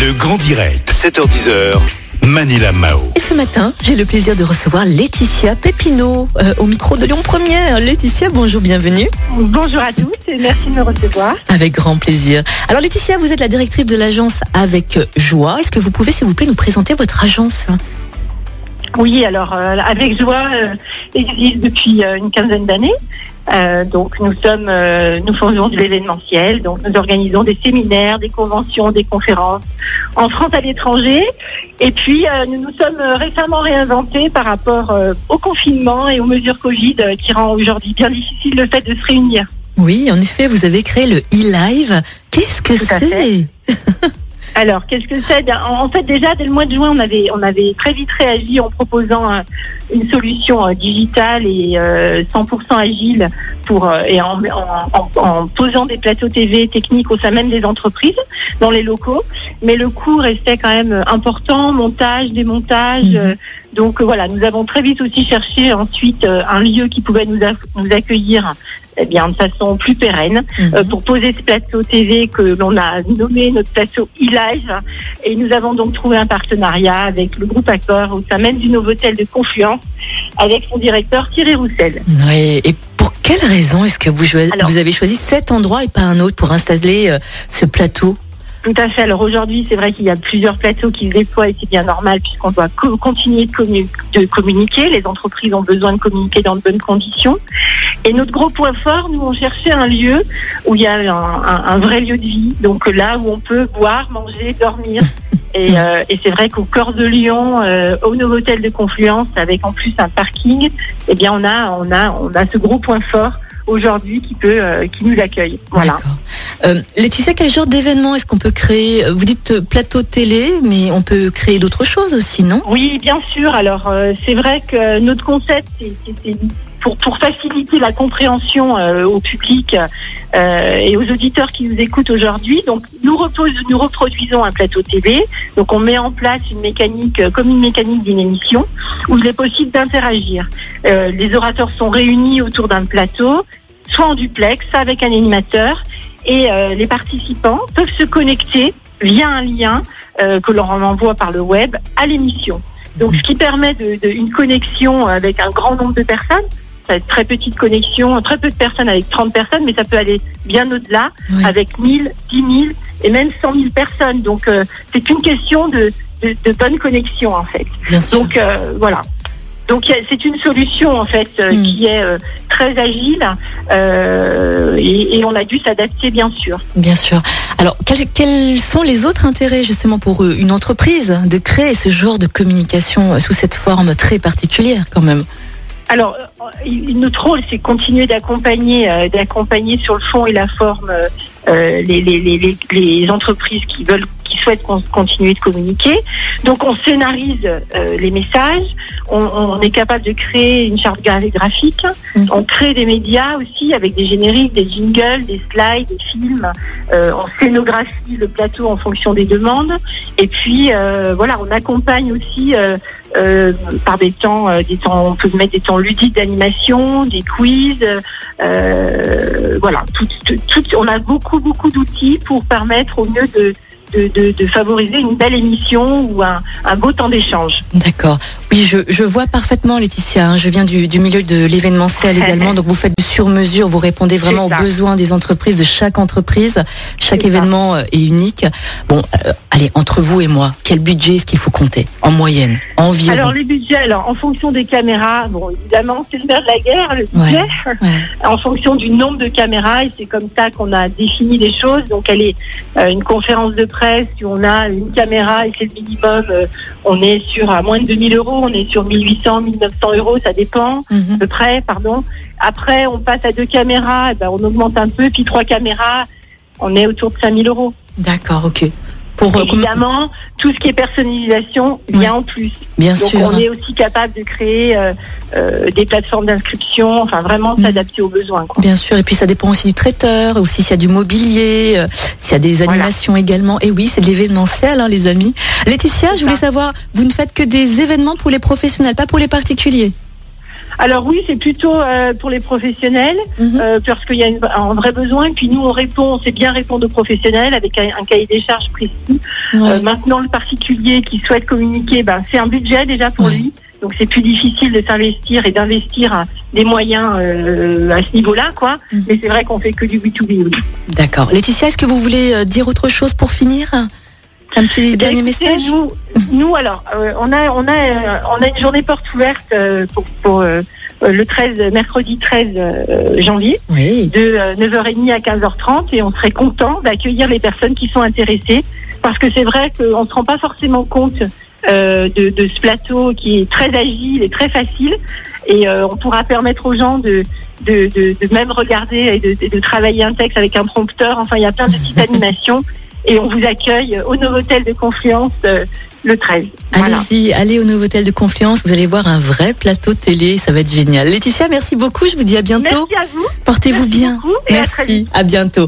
Le grand direct, 7h10h, Manila Mao. Et ce matin, j'ai le plaisir de recevoir Laetitia Pépino euh, au micro de Lyon Première. Laetitia, bonjour, bienvenue. Bonjour à tous et merci de me recevoir. Avec grand plaisir. Alors Laetitia, vous êtes la directrice de l'agence Avec Joie. Est-ce que vous pouvez, s'il vous plaît, nous présenter votre agence? Oui, alors euh, Avec Joie euh, existe depuis euh, une quinzaine d'années. Donc nous sommes, nous faisons de l'événementiel, donc nous organisons des séminaires, des conventions, des conférences en France à l'étranger. Et puis nous nous sommes récemment réinventés par rapport au confinement et aux mesures Covid qui rend aujourd'hui bien difficile le fait de se réunir. Oui, en effet, vous avez créé le e-live. Qu'est-ce que c'est? Alors, qu'est-ce que c'est Bien, En fait, déjà, dès le mois de juin, on avait, on avait très vite réagi en proposant euh, une solution euh, digitale et euh, 100% agile pour, euh, et en, en- en- en posant des plateaux TV techniques au sein même des entreprises, dans les locaux. Mais le coût restait quand même important, montage, démontage. Mhm. euh, donc euh, voilà, nous avons très vite aussi cherché ensuite euh, un lieu qui pouvait nous accueillir eh bien, de façon plus pérenne Mhm. euh, pour poser ce plateau TV que l'on a nommé notre plateau e-live. Et nous avons donc trouvé un partenariat avec le groupe Accor au sein même du Novotel de Confluence avec son directeur Thierry Roussel. Oui, Et pour quelle raison est-ce que vous, jo- Alors- vous avez choisi cet endroit et pas un autre pour installer euh, ce plateau? Tout à fait. Alors aujourd'hui, c'est vrai qu'il y a plusieurs plateaux qui se déploient et c'est bien normal puisqu'on doit co- continuer de, commu- de communiquer. Les entreprises ont besoin de communiquer dans de bonnes conditions. Et notre gros point fort, nous, on cherchait un lieu où il y a un, un- un vrai lieu de vie. Donc là où on peut boire, manger, dormir. Et, euh, et c'est vrai qu'au cœur de Lyon, euh, au Novotel de Confluence, avec en plus un parking, eh bien on a, on a, on a ce gros point fort aujourd'hui qui peut, euh, qui nous accueille. Voilà. Euh, Laetitia, quel genre d'événement est-ce qu'on peut créer? Vous dites euh, plateau télé, mais on peut créer d'autres choses aussi, non? Oui, bien sûr. Alors, c'est vrai que notre concept, c'est pour, faciliter la compréhension euh, au public euh, et aux auditeurs qui nous écoutent aujourd'hui. Donc, nous, reproduisons un plateau TV. Donc, on met en place une mécanique, euh, comme une mécanique d'une émission, où il est possible d'interagir. Les orateurs sont réunis autour d'un plateau, soit en duplex, soit avec un animateur, et les participants peuvent se connecter via un lien que l'on envoie par le web à l'émission. Donc, ce qui permet une connexion avec un grand nombre de personnes. Ça va être très petite connexion, très peu de personnes avec 30 personnes, mais ça peut aller bien au-delà, Oui. avec 1000, 10 000 et même 100 000 personnes. Donc, euh, c'est une question de, de, de bonne connexion, en fait. Bien sûr. Donc, euh, voilà. Donc, c'est une solution, en fait, euh, Mm. qui est euh, très agile euh, et, et on a dû s'adapter, bien sûr. Bien sûr. Alors, quels, quels sont les autres intérêts justement pour une entreprise de créer ce genre de communication sous cette forme très particulière quand même? Alors, euh, notre rôle, c'est continuer d'accompagner, euh, d'accompagner sur le fond et la forme euh, les entreprises qui veulent, qui souhaitent con- continuer de communiquer. Donc, on scénarise euh, les messages, on, on est capable de créer une charte gra- graphique, Mhm. on crée des médias aussi avec des génériques, des jingles, des slides, des films. Euh, on scénographie le plateau en fonction des demandes. Et puis, euh, voilà, on accompagne aussi. par des temps, des temps, on peut mettre des temps ludiques d'animation, des quiz, voilà. Tout, tout- tout- on a beaucoup beaucoup d'outils pour permettre au mieux de, de, favoriser une belle émission ou un, un beau temps d'échange. D'accord. Oui, je, je vois parfaitement, Laetitia. hein. Je viens du, du milieu de l'événementiel également. Donc, vous faites du sur-mesure. Vous répondez vraiment aux besoins des entreprises, de chaque entreprise. Chaque événement euh, est unique. Bon, euh, allez, entre vous et moi, quel budget est-ce qu'il faut compter en moyenne Environ? Alors les budgets, alors en fonction des caméras, bon évidemment c'est le nerf de la guerre, le budget, Ouais. en fonction du nombre de caméras et c'est comme ça qu'on a défini les choses. Donc elle est euh, une conférence de presse où on a une caméra et c'est le minimum, euh, on est sur à moins de 2000 euros, on est sur 1800, 1900 euros, ça dépend Mhm. à peu près, pardon. Après on passe à deux caméras, eh ben, on augmente un peu, puis trois caméras, on est autour de 5000 euros. D'accord, ok. Pour euh, Évidemment, tout ce qui est personnalisation vient en plus. bien Donc sûr. on est aussi capable de créer euh, euh, des plateformes d'inscription, enfin vraiment Mm. s'adapter aux besoins. Quoi. Bien sûr, et puis ça dépend aussi du traiteur, aussi s'il y a du mobilier, s'il y a des Voilà. animations également. Et oui, c'est de l'événementiel, hein, les amis. Laetitia, je voulais ça. savoir, vous ne faites que des événements pour les professionnels, pas pour les particuliers? Alors oui, c'est plutôt euh, pour les professionnels, Mhm. euh, parce qu'il y a une- un vrai besoin. Puis nous, on répond, on sait bien répondre aux professionnels avec un, un cahier des charges précis. Ouais. Euh, maintenant, le particulier qui souhaite communiquer, ben, c'est un budget déjà pour Ouais. lui. Donc c'est plus difficile de s'investir et d'investir hein, des moyens euh, à ce niveau-là, quoi. Mhm. Mais c'est vrai qu'on fait que du B2B. oui. D'accord. Laetitia, est-ce que vous voulez dire autre chose pour finir? Un petit Eh dernier écoutez, message Nous, nous alors, euh, on a, on a, euh, on a une journée porte ouverte euh, pour, pour le 13, mercredi 13 euh, janvier. Oui. de euh, 9h30 à 15h30 et on serait content d'accueillir les personnes qui sont intéressées parce que c'est vrai qu'on ne se rend pas forcément compte euh, de, de ce plateau qui est très agile et très facile et euh, on pourra permettre aux gens de, de, de, de même regarder et de, de- de travailler un texte avec un prompteur. Enfin, il y a plein de petites animations et on vous accueille au Novotel de Confluence euh, le 13. Voilà. Allez-y, allez au Novotel de Confluence, vous allez voir un vrai plateau télé, ça va être génial. Laetitia, merci beaucoup, je vous dis à bientôt. Merci à vous. Portez-vous bien. à Merci, à bientôt.